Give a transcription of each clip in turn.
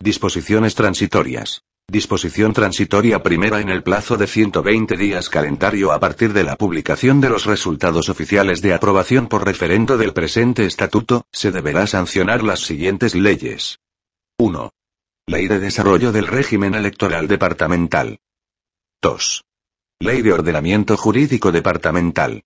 Disposiciones transitorias. Disposición transitoria primera en el plazo de 120 días calendario a partir de la publicación de los resultados oficiales de aprobación por referendo del presente estatuto, se deberá sancionar las siguientes leyes. 1. Ley de Desarrollo del Régimen Electoral Departamental. 2. Ley de Ordenamiento Jurídico Departamental.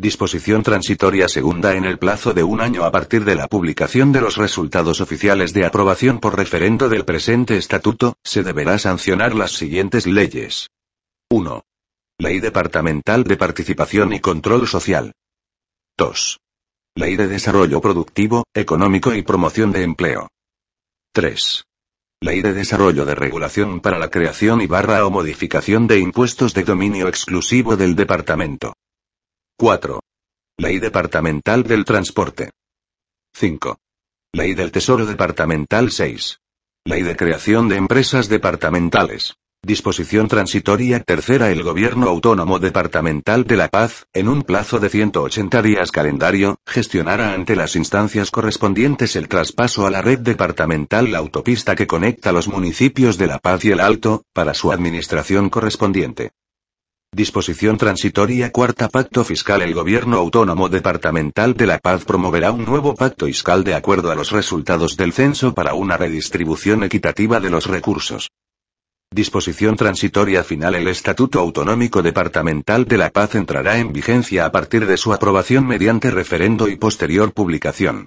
Disposición transitoria segunda en el plazo de un año a partir de la publicación de los resultados oficiales de aprobación por referendo del presente estatuto, se deberá sancionar las siguientes leyes. 1. Ley Departamental de Participación y Control Social. 2. Ley de Desarrollo Productivo, Económico y Promoción de Empleo. 3. Ley de Desarrollo de Regulación para la creación y barra o modificación de impuestos de dominio exclusivo del Departamento. 4. Ley Departamental del Transporte. 5. Ley del Tesoro Departamental 6. Ley de Creación de Empresas Departamentales. Disposición transitoria tercera El Gobierno Autónomo Departamental de La Paz, en un plazo de 180 días calendario, gestionará ante las instancias correspondientes el traspaso a la red departamental la autopista que conecta los municipios de La Paz y El Alto, para su administración correspondiente. Disposición transitoria Cuarta Pacto Fiscal El Gobierno Autónomo Departamental de La Paz promoverá un nuevo pacto fiscal de acuerdo a los resultados del censo para una redistribución equitativa de los recursos. Disposición transitoria final El Estatuto Autonómico Departamental de La Paz entrará en vigencia a partir de su aprobación mediante referendo y posterior publicación.